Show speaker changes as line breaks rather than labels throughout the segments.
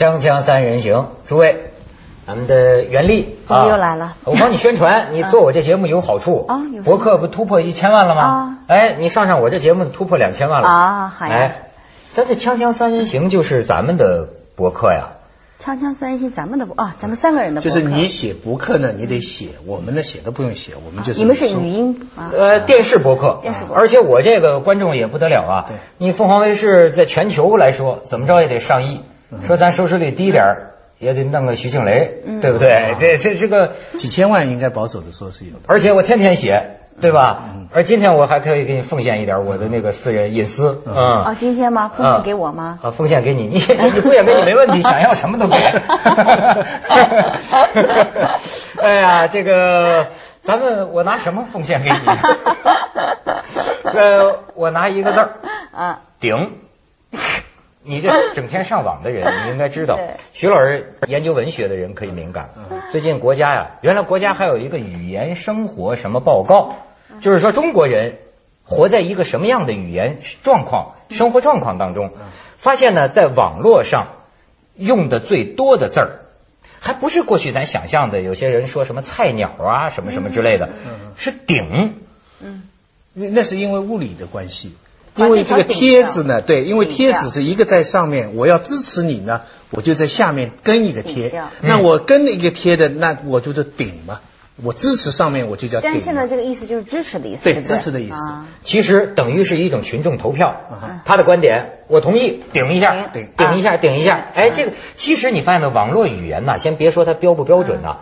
锵锵三人行，诸位，咱们的袁立
啊又来了。
我帮你宣传，你做我这节目有好处。
啊
博客不突破一千万了吗？
啊？
哎，你上上我这节目突破两千万了。
啊好呀。
哎，咱这锵锵三人行就是咱们的博客呀，
锵锵三人行，咱们的啊，咱们三个人的博
就是你写博客呢，你得写，我们呢写都不用写，我们就是
你们是语音啊，
呃，电视博客，
电视博客。
而且我这个观众也不得了啊，
对。
你凤凰卫视在全球来说，怎么着也得上亿，说咱收视率低点儿也得弄个徐静蕾，
嗯
对不对？这这这个。
几千万应该保守的说是有的。
而且我天天写，对吧？
嗯
而今天我还可以给你奉献一点我的那个私人隐私，嗯。
哦，今天吗？奉献给我吗？
啊，奉献给你，你 你奉献给你没问题，想要什么都给。哎呀，这个咱们我拿什么奉献给你？呃，我拿一个字儿，
啊，
顶。你这整天上网的人，你应该知道，徐老师研究文学的人可以敏感。最近国家呀，原来国家还有一个语言生活什么报告，就是说中国人活在一个什么样的语言状况、生活状况当中，发现呢，在网络上用的最多的字儿，还不是过去咱想象的，有些人说什么菜鸟啊，什么什么之类的，是顶。
那那是因为物理的关系，
把
因为这个贴子呢，对，因为
顶
贴子是一个在上面，我要支持你呢，我就在下面跟一个贴。那我跟一个贴的，那我就是顶嘛，我支持上面我就叫顶。
但是现在这个意思就是支持的意思，
对
对对
支持的意思
啊
其实等于是一种群众投票
啊，
他的观点我同意，顶一下，
顶
顶一下，顶一下。
啊
哎，这个其实你发现没有，网络语言呐，先别说它标不标准呐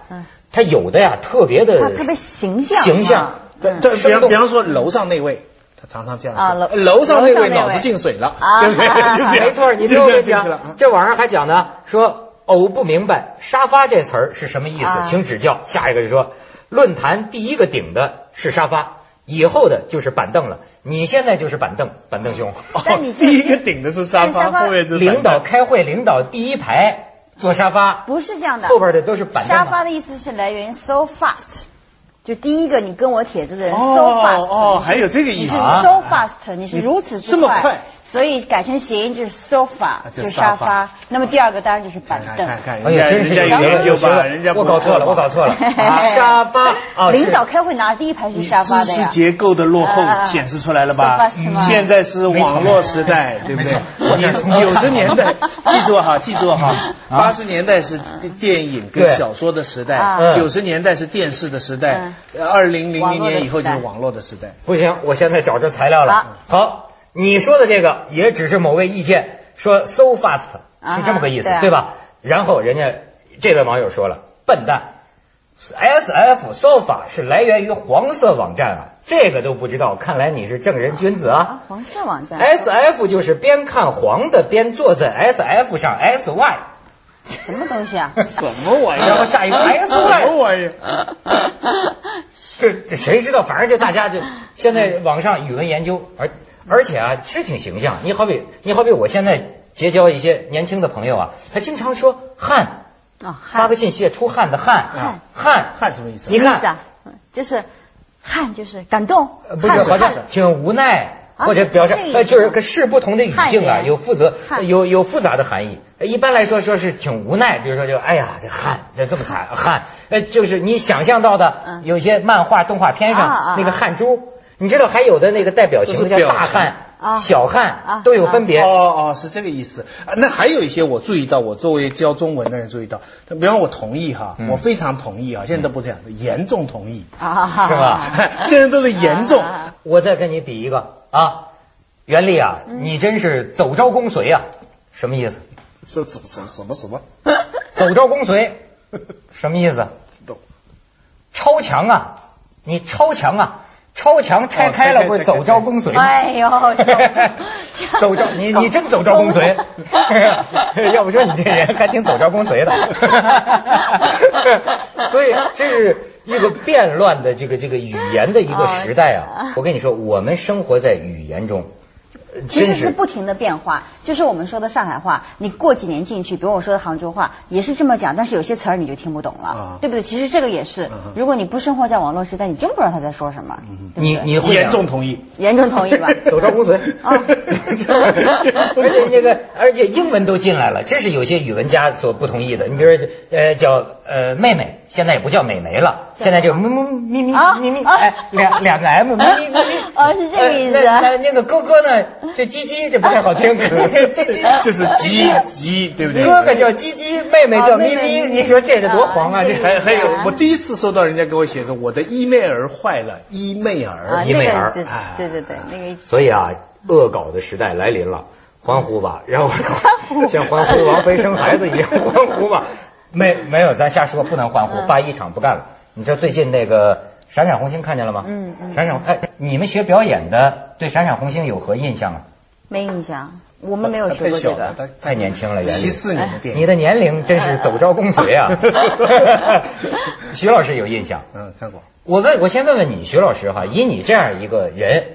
它有的呀特别
它
的
特别形象
形象
对比方比方说楼上那位，他常常这样
啊
说，
楼
楼上那
位
位。脑子进水了，
啊
对不对？
没错，你听
就
我跟你讲
这
网上还讲呢，说偶不明白沙发这词儿是什么意思，
啊。
请指教。下一个就说论坛第一个顶的是沙发，以后的就是板凳了。你现在就是板凳，板凳兄。
但你
哦第一个顶的是沙发，
但沙发
后面就是
领导开会，领导第一排坐沙发，
不是这样的，
后边的都是板凳
沙发的意思是来源于 so fast，就第一个你跟我帖子的人 so
哦
fast，
哦，还有这个意
你是
思
so fast，你是如此之
这么快
所以改成谐音就是 sofa，
这
就是沙
沙
发。那么第二个当然就是板凳。
看看看，
哎呀，真是
人家有研究吧，人家
我搞错了，我搞错了。啊沙发 啊，
领导开会拿第一排是沙发
知识。结构的落后
啊
显示出来了吧？现在是网络时代，对不对？你九十年代，记住哈，记住哈，八十年代是电影跟小说的时代
啊，
九十年代是电视的时代，二零零零年以后就是网络的时代。
不行，我现在找着材料了。好，你说的这个也只是某位意见，说 so fast
啊
是这么个意思
对，啊
对吧？然后人家这位网友说了，笨蛋。S F sofa 是来源于黄色网站啊，这个都不知道，看来你是正人君子啊
啊，。黄色网站。
S F 就是边看黄的边坐在 S F 上 S Y，
什么东西啊？
什么玩意儿
然后下一个 S
什
Y，
么玩意？
这这谁知道？反正就大家就现在网上语文研究，而而且啊是挺形象。你好比你好比我现在结交一些年轻的朋友啊，他经常说汗，
啊，
发个信息出汗的汗
汗
汗
汗什么意思？
你看。
什么意思啊，就是汗就是感动，
呃不是好像
汗
挺无奈。
啊
或者表示呃，就是个是不同的语境啊，有负责有有复杂的含义。呃一般来说说是挺无奈，比如说就哎呀这汗这这么惨汗，呃就是你想象到的
嗯。
有些漫画动画片
啊啊
上那个
啊
汗珠，你知道还有的那个带表情的叫大汉
啊、
小
啊
都有分别。
哦哦，是这个意思。啊那还有一些我注意到，我作为教中文的人注意到，比方我同意哈，
嗯
我非常同意啊，现在都不这样的，严重同意，
啊，
是吧
现在都是严重。
啊
我再跟你比一个啊，袁立啊，
嗯
你真是走招公随啊，什么意思？
什什什什么什么？
走招公随，什么意思？
懂
超强啊！你超强啊！超强拆开了不是走招公随吗？
哎呦，
走招你你真走招公随，要不说你这人还挺走招公随的。所以这是一个变乱的这个这个语言的一个时代啊
哦！
我跟你说，我们生活在语言中，
其实是不停的变化，就是我们说的上海话，你过几年进去，比如我说的杭州话，也是这么讲，但是有些词儿你就听不懂了，
啊。
对不对？其实这个也是，如果你不生活在网络时代，你真不知道他在说什么，对对？
你你会
严重同意。
严重同意吧？
走招公随
啊。
而且那个，而且英文都进来了，这是有些语文家所不同意的。你比如说，呃，叫呃妹妹，现在也不叫美眉了，现在就咪咪咪咪
啊
咪咪，
啊。
哎，两两个 M 咪咪咪咪。
哦是这个意思
呃那那那个哥哥呢，就鸡鸡，这不太好听，鸡鸡。
这是鸡鸡，对不对？
哥哥叫鸡鸡，妹妹叫咪咪，你说这是多黄啊！这
还还有，我第一次收到人家给我写的，我的伊妹儿坏了，伊妹
啊，
儿。
伊妹儿
对对对，那个
所以啊，恶搞的时代来临了，欢呼吧，让我像欢呼王菲生孩子一样欢呼吧。没没有，咱瞎说，不能欢呼，
嗯
八一厂不干了。你知道最近那个闪闪红星看见了吗？
嗯嗯
闪闪，哎，你们学表演的对闪闪红星有何印象啊？
没印象，我们没有学过这个。
太
太年轻了，袁
七。四年的电影。
你的年龄真是走招公随啊！徐老师有印象。
嗯，看过。
我问，我先问问你，徐老师哈，以你这样一个人，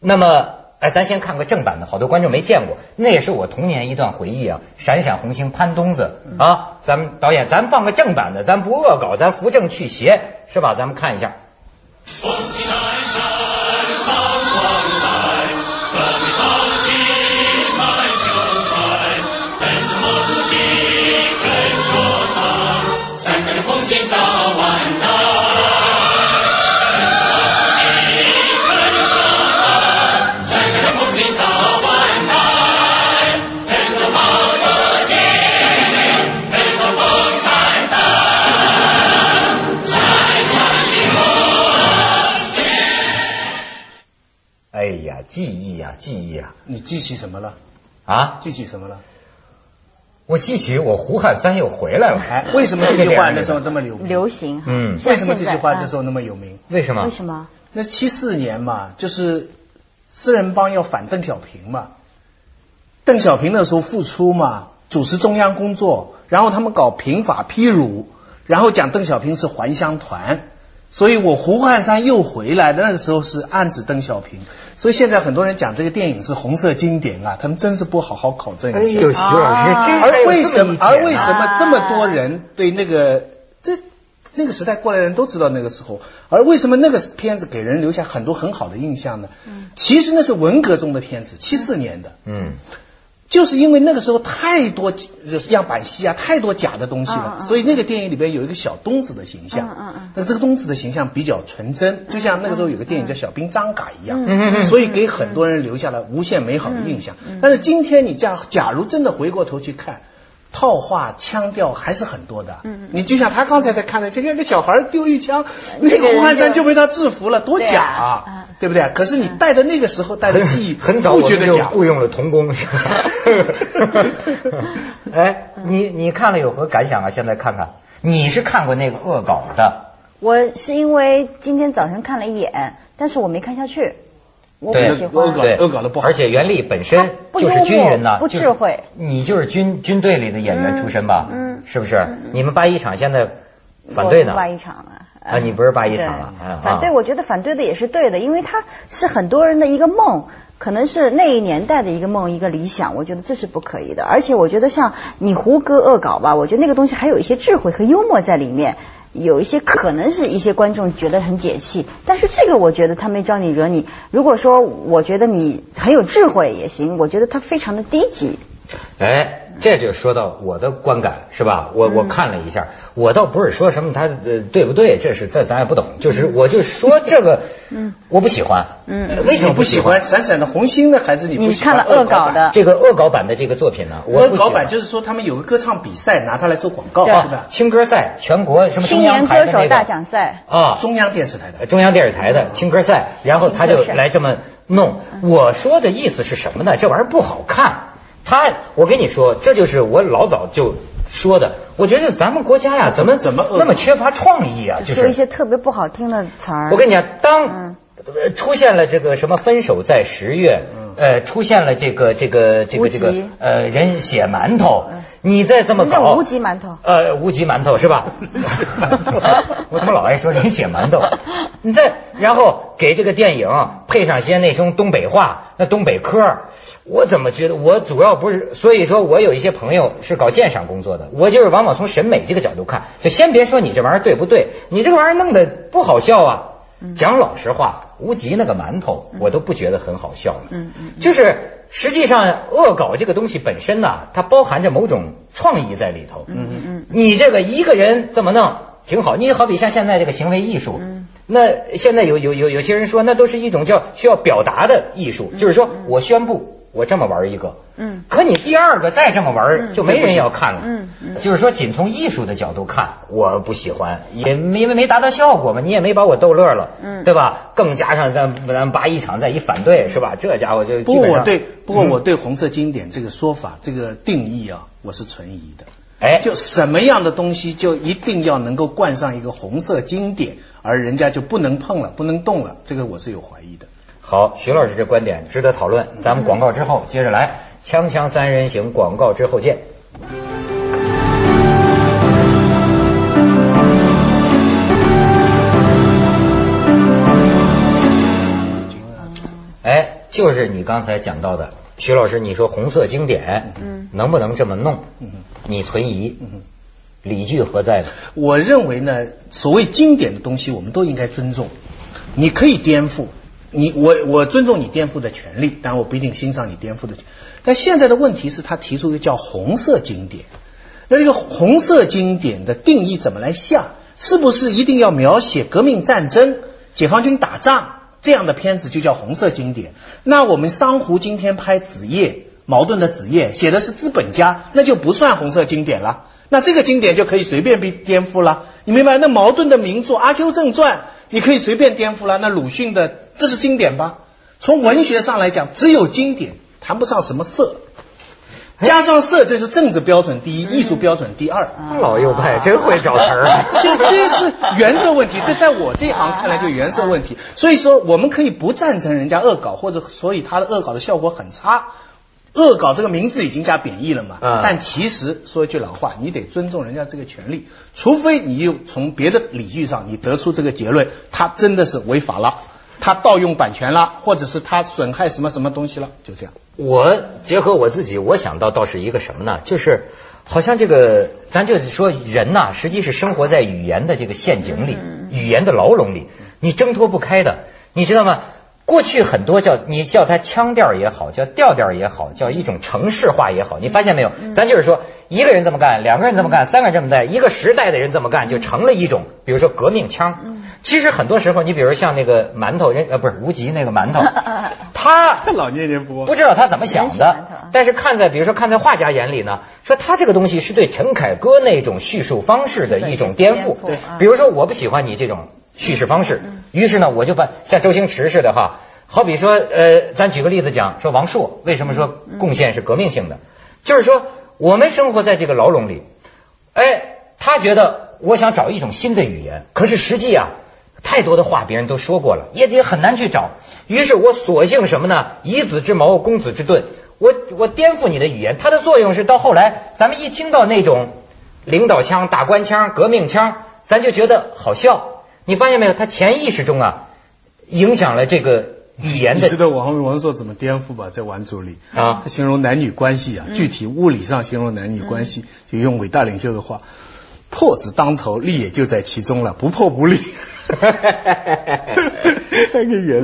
那么，哎，咱先看个正版的，好多观众没见过，那也是我童年一段回忆啊。闪闪红星潘东子啊，咱们导演，咱放个正版的，咱不恶搞，咱扶正去邪，是吧？咱们看一下。哎呀，记忆呀、记忆啊、
你记起什么了？
啊！
记起什么了？
我记起我胡汉三又回来了。
哎，为什么这句话那时候这么流名？
流行，
嗯
为什么这句话那时候那么有名？
为什么？
为什么？
那七四年嘛，就是四人帮要反邓小平嘛，邓小平那时候复出嘛，主持中央工作，然后他们搞平法批儒，然后讲邓小平是还乡团。所以我胡汉三又回来，那个时候是暗指邓小平，所以现在很多人讲这个电影是红色经典啊，他们真是不好好考证一下。
哎呦，徐老师，
啊
这
而为什么而为？什么这么多人对那个这那个时代过来人都知道那个时候，而为什么那个片子给人留下很多很好的印象呢？其实那是文革中的片子，七四年的，
嗯，
就是因为那个时候太多就是样板戏啊，太多假的东西了，
嗯嗯
所以那个电影里边有一个小东子的形象，
嗯嗯嗯。
那这个东子的形象比较纯真，就像那个时候有个电影叫《小兵张嘎》一样，
嗯
所以给很多人留下了无限美好的印象。但是今天你这样，假如真的回过头去看。套话腔调还是很多的，
嗯
你就像他刚才在看的，这个个小孩丢一枪，那
个
胡汉三
就
就被他制服了，多假
啊
对不对？可是你带的那个时候带的记忆，
很早我们就
不觉得假。
雇佣了童工？哎，你你看了有何感想啊？现在看看，你是看过那个恶搞的，
我是因为今天早晨看了一眼，但是我没看下去，我
对
不喜欢。
恶搞
对，
恶搞得不好
而且袁立本身就是军人呐，
不
就是
智慧
你就是军军队里的演员出身吧？
嗯嗯
是不是？你们八一厂现在反对呢
我不？八一厂啊。
啊你不是八一厂了
反对，
啊
我觉得反对的也是对的，因为它是很多人的一个梦，可能是那一年代的一个梦，一个理想，我觉得这是不可以的。而且我觉得像你胡歌恶搞吧，我觉得那个东西还有一些智慧和幽默在里面。有一些可能是一些观众觉得很解气，但是这个我觉得他没招你惹你。如果说我觉得你很有智慧也行，我觉得他非常的低级。
哎，这就说到我的观感是吧？我我看了一下，我倒不是说什么他呃对不对，这是这咱也不懂，就是我就说这个，嗯，我不喜欢，
嗯
呃为什么
不喜欢？闪闪的红星的孩子你不
你
喜欢
看了恶搞？的，
这个恶搞版的这个作品呢，我
恶搞版就是说他们有个歌唱比赛，拿它来做广告，
对
对吧？
青歌赛，全国什么中
青
央
年歌手大奖赛，
啊，
中央电视台的
呃。中央电视台的青歌赛，然后他就来这么弄。我说的意思是什么呢？这玩意儿不好看。他，我跟你说，这就是我老早就说的。我觉得咱们国家呀，怎么
怎么
那么缺乏创意啊？就是
说一些特别不好听的词儿。
我跟你讲，当出现了这个什么分手在十月，
嗯
呃，出现了这个这个这个这个呃人血馒头，你再这么搞，
无极馒头，
呃，无极馒头是吧？我怎么老爱说人血馒头？你再然后给这个电影配上些那种东北话，那东北嗑，我怎么觉得我主要不是？所以说我有一些朋友是搞鉴赏工作的，我就是往往从审美这个角度看，就先别说你这玩意儿对不对，你这个玩意儿弄得不好笑啊。讲老实话，无极那个馒头，我都不觉得很好笑。嗯嗯，就是实际上恶搞这个东西本身呢，它包含着某种创意在里头。嗯嗯嗯，你这个一个人这么弄挺好，你好比像现在这个行为艺术，那现在有有有有些人说，那都是一种叫需要表达的艺术，就是说我宣布。我这么玩一个，嗯，可你第二个再这么玩，就没人要看了，嗯嗯，就是说，仅从艺术的角度看，我不喜欢，也因为没达到效果嘛，你也没把我逗乐了，嗯，对吧？更加上咱咱八一场再一反对，是吧？这家伙就
不过我对不过我对红色经典这个说法这个定义啊，我是存疑的，哎，就什么样的东西就一定要能够冠上一个红色经典，而人家就不能碰了，不能动了，这个我是有怀疑的。
好，徐老师这观点值得讨论。咱们广告之后接着来，锵锵三人行，广告之后见。哎，就是你刚才讲到的，徐老师，你说红色经典，嗯，能不能这么弄？嗯，你存疑，嗯，理据何在呢？
我认为呢，所谓经典的东西，我们都应该尊重。你可以颠覆。你我我尊重你颠覆的权利，但我不一定欣赏你颠覆的。但现在的问题是他提出一个叫红色经典，那这个红色经典的定义怎么来下？是不是一定要描写革命战争、解放军打仗这样的片子就叫红色经典？那我们商湖今天拍子夜，矛盾的子夜写的是资本家，那就不算红色经典了。那这个经典就可以随便被颠覆了，你明白？那矛盾的名著《阿 Q 正传》，你可以随便颠覆了。那鲁迅的。这是经典吧？从文学上来讲，只有经典，谈不上什么色。加上色，这是政治标准第一，艺术标准第二。
老右派真会找词儿，
这这是原则问题。这在我这行看来就原则问题。所以说，我们可以不赞成人家恶搞，或者所以他的恶搞的效果很差。恶搞这个名字已经加贬义了嘛？但其实说一句老话，你得尊重人家这个权利，除非你又从别的理据上你得出这个结论，他真的是违法了。他盗用版权了，或者是他损害什么什么东西了，就这样。
我结合我自己，我想到倒是一个什么呢？就是好像这个，咱就是说人呐，实际是生活在语言的这个陷阱里，语言的牢笼里，你挣脱不开的，你知道吗？过去很多叫你叫它腔调也好，叫调调也好，叫一种城市化也好，你发现没有？咱就是说一个人这么干，两个人这么干，三个人这么干，一个时代的人这么干，就成了一种，比如说革命腔。其实很多时候，你比如像那个馒头人，呃，不是无极那个馒头，他
老念念不
不知道他怎么想的，但是看在比如说看在画家眼里呢，说他这个东西是对陈凯歌那种叙述方式的一种颠覆。比如说我不喜欢你这种叙事方式，于是呢，我就把像周星驰似的哈，好比说呃，咱举个例子讲，说王朔为什么说贡献是革命性的，就是说我们生活在这个牢笼里，哎，他觉得我想找一种新的语言，可是实际啊。太多的话别人都说过了，也也很难去找。于是我索性什么呢？以子之矛攻子之盾。我我颠覆你的语言，它的作用是到后来，咱们一听到那种领导腔、打官腔、革命腔，咱就觉得好笑。你发现没有？他潜意识中啊，影响了这个语言的。
你知道王王朔怎么颠覆吧？在《顽主》里啊，他形容男女关系啊，具体物理上形容男女关系，就用伟大领袖的话：“破字当头，利也就在其中了，不破不立。”哈哈哈哈
哈！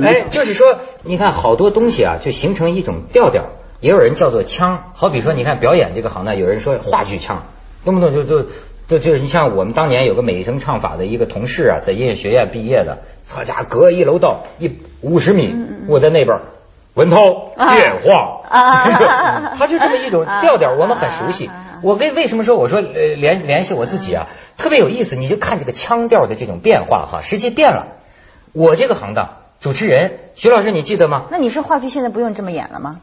哎，就是说，你看好多东西啊，就形成一种调调，也有人叫做腔。好比说，你看表演这个行当，有人说话剧腔，动不动就就就就是你像我们当年有个美声唱法的一个同事啊，在音乐学院毕业的，他家隔一楼道一五十米，我在那边。文涛变化，他就这么一种调调，我们很熟悉。我为为什么说我说呃联联系我自己啊，特别有意思。你就看这个腔调的这种变化哈，实际变了。我这个行当主持人徐老师，你记得吗？
那你说话剧现在不用这么演了吗？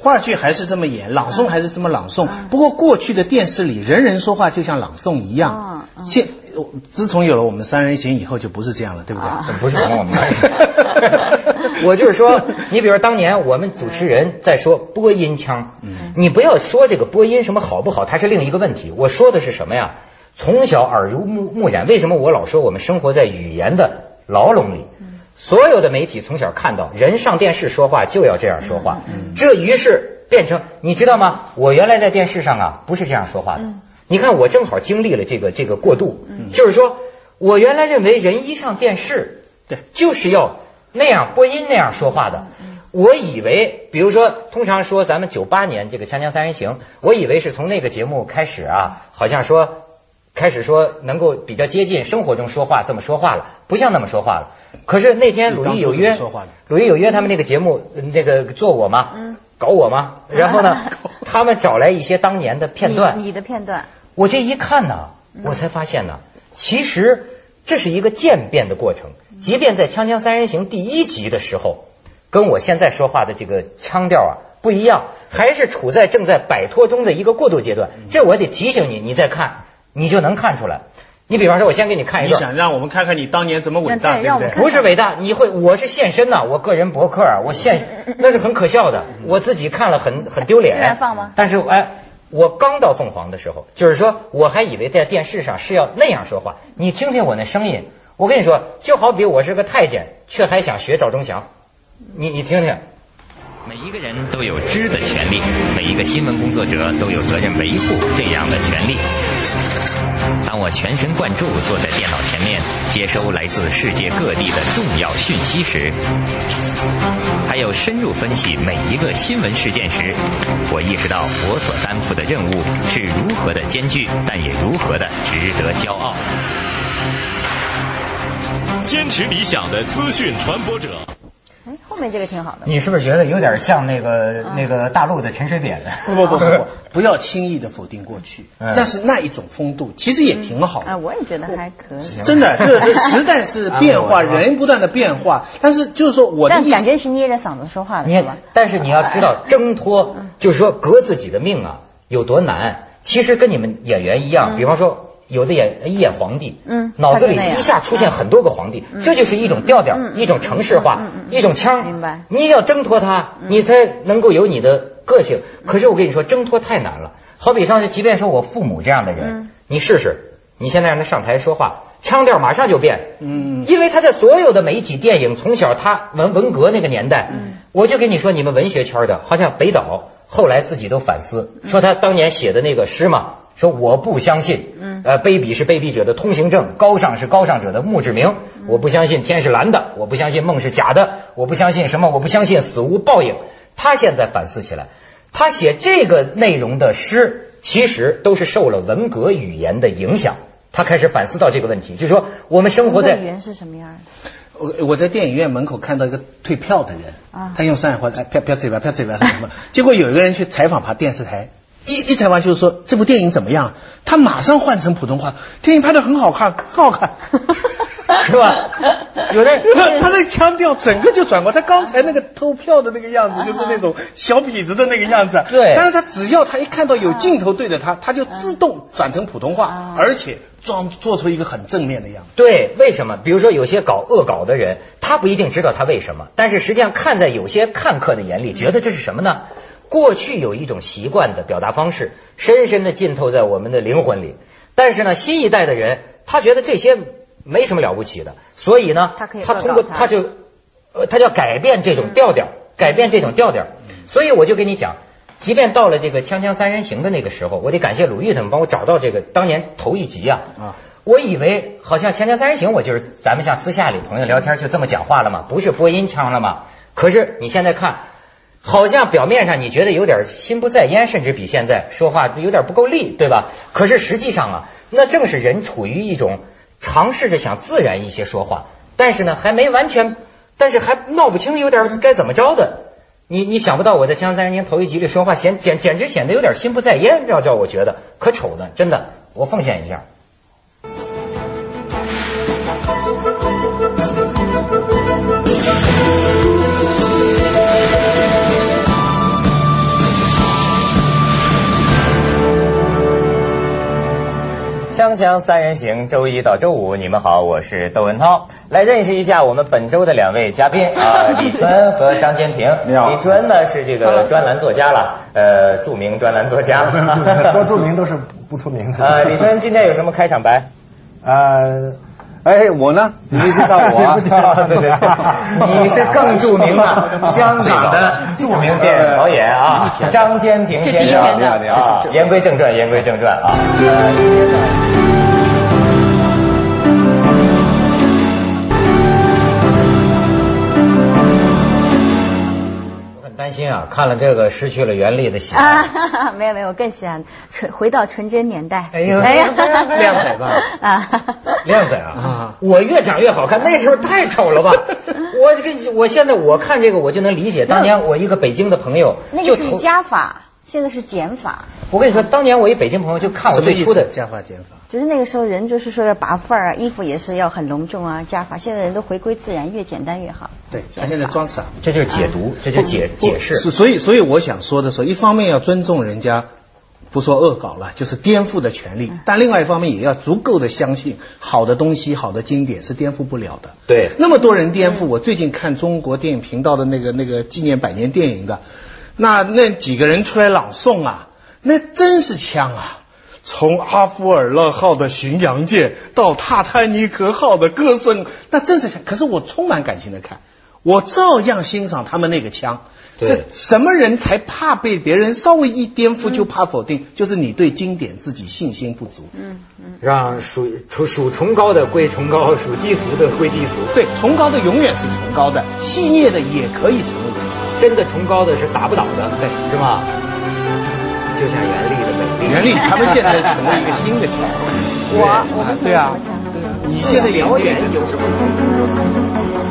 话剧还是这么演，朗诵还是这么朗诵。不过过去的电视里，人人说话就像朗诵一样。现自从有了我们三人行以后，就不是这样了，对不对？
不是我们。我就是说，你比如当年我们主持人在说播音腔，你不要说这个播音什么好不好，它是另一个问题。我说的是什么呀？从小耳濡目目染，为什么我老说我们生活在语言的牢笼里？所有的媒体从小看到人上电视说话就要这样说话，这于是变成你知道吗？我原来在电视上啊不是这样说话的。你看我正好经历了这个这个过渡，就是说我原来认为人一上电视，
对，
就是要那样播音那样说话的。我以为，比如说通常说咱们九八年这个《锵锵三人行》，我以为是从那个节目开始啊，好像说。开始说能够比较接近生活中说话这么说话了，不像那么说话了。可是那天鲁豫有约，鲁豫有约他们那个节目那个做我吗？嗯，搞我吗？然后呢，他们找来一些当年的片段，
你的片段，
我这一看呢，我才发现呢，其实这是一个渐变的过程。即便在《锵锵三人行》第一集的时候，跟我现在说话的这个腔调啊不一样，还是处在正在摆脱中的一个过渡阶段。这我得提醒你，你再看。你就能看出来。你比方说，我先给你看一个。
你想让我们看看你当年怎么伟大，对不对？
不是伟大，你会，我是现身呐，我个人博客啊，我现那是很可笑的，我自己看了很很丢脸。
现在放吗？
但是哎，我刚到凤凰的时候，就是说我还以为在电视上是要那样说话。你听听我那声音，我跟你说，就好比我是个太监，却还想学赵忠祥。你你听听。
每一个人都有知的权利，每一个新闻工作者都有责任维护这样的权利。当我全神贯注坐在电脑前面接收来自世界各地的重要讯息时，还有深入分析每一个新闻事件时，我意识到我所担负的任务是如何的艰巨，但也如何的值得骄傲。
坚持理想的资讯传播者。
哎，后面这个挺好的。
你是不是觉得有点像那个那个大陆的陈水扁？
不不不不不，不要轻易的否定过去。但是那一种风度其实也挺好。
啊，我也觉得还可以。
真的，就是时代是变化，人不断的变化。但是就是说，我的
但感觉是捏着嗓子说话的，是吧？
但是你要知道，挣脱就是说革自己的命啊，有多难。其实跟你们演员一样，比方说。有的演一演皇帝，嗯，脑子里一下出现很多个皇帝，这就是一种调调，一种城市化，一种腔。
明白？
你要挣脱它，你才能够有你的个性。可是我跟你说，挣脱太难了。好比上是，即便说我父母这样的人，你试试，你现在让他上台说话，腔调马上就变。嗯，因为他在所有的媒体、电影，从小他文文革那个年代，我就跟你说，你们文学圈的，好像北岛后来自己都反思，说他当年写的那个诗嘛。说我不相信，嗯，呃，卑鄙是卑鄙者的通行证，高尚是高尚者的墓志铭。我不相信天是蓝的，我不相信梦是假的，我不相信什么，我不相信死无报应。他现在反思起来，他写这个内容的诗，其实都是受了文革语言的影响。他开始反思到这个问题，就是说我们生活在
语言是什么样的？
我我在电影院门口看到一个退票的人，啊，他用上海话，哎，票票这边，票这边什么什么。结果有一个人去采访他电视台。一一采完就是说这部电影怎么样？他马上换成普通话，电影拍的很好看，很好看，
是吧？有的
他那腔调整个就转过，他刚才那个偷票的那个样子，就是那种小痞子的那个样子。
对。
但是他只要他一看到有镜头对着他，他就自动转成普通话，而且装做出一个很正面的样子。
对，为什么？比如说有些搞恶搞的人，他不一定知道他为什么，但是实际上看在有些看客的眼里，觉得这是什么呢？过去有一种习惯的表达方式，深深的浸透在我们的灵魂里。但是呢，新一代的人他觉得这些没什么了不起的，所以呢，他通过他就呃，他要改变这种调调，改变这种调调。所以我就跟你讲，即便到了这个《锵锵三人行》的那个时候，我得感谢鲁豫他们帮我找到这个当年头一集啊。啊，我以为好像《锵锵三人行》，我就是咱们像私下里朋友聊天就这么讲话了嘛，不是播音腔了嘛？可是你现在看。好像表面上你觉得有点心不在焉，甚至比现在说话有点不够力，对吧？可是实际上啊，那正是人处于一种尝试着想自然一些说话，但是呢还没完全，但是还闹不清有点该怎么着的。你你想不到我在《锵锵三人行》头一集里说话显简简直显得有点心不在焉，要叫我觉得可丑的，真的，我奉献一下。锵锵三人行，周一到周五，你们好，我是窦文涛。来认识一下我们本周的两位嘉宾啊，李春和张坚庭。
你好
李春呢是这个专栏作家了，呃，著名专栏作家。
说著名都是不出名的。
呃，李春今天有什么开场白？
呃，哎，我呢？你没介绍我啊？
对对对，你是更著名 的香港的著名电影导演啊，张坚庭先生。
你好，你好，你好。
言归正传，言归正传啊。担心啊，看了这个失去了原力的喜欢。
啊，没 有没有，我更喜欢纯回到纯真年代。
哎呦
呀，
靓仔吧
啊，
靓仔啊！我越长越好看，那时候太丑了吧？我这个，我现在我看这个，我就能理解当年我一个北京的朋友
那个是
就头
加法，现在是减法。
我跟你说，当年我一北京朋友就看我？最初的
加法减法？
就是那个时候人就是说要拔范儿啊，衣服也是要很隆重啊，加法。现在人都回归自然，越简单越好。
对，他现在装傻。
这就是解读，这就是解解释。
是所以，所以我想说的时候，一方面要尊重人家，不说恶搞了，就是颠覆的权利；但另外一方面也要足够的相信，好的东西、好的经典是颠覆不了的。
对
那么多人颠覆，我最近看中国电影频道的那个那个纪念百年电影的，那那几个人出来朗诵啊，那真是枪啊！从阿夫尔勒号的巡洋舰到泰坦尼克号的歌声，那真是枪。可是我充满感情的看，我照样欣赏他们那个枪。
对
这什么人才怕被别人稍微一颠覆就怕否定？就是你对经典自己信心不足。
嗯嗯。
让属属属崇高的归崇高，属低俗的归低俗。
对，崇高的永远是崇高的，戏谑的也可以成为崇高。
真的崇高的是打不倒的，
对
是吗？就像袁立的美丽。
袁立他们现在成了一个新的桥。
我我们
对啊
什么，
你现在
遥远有什么？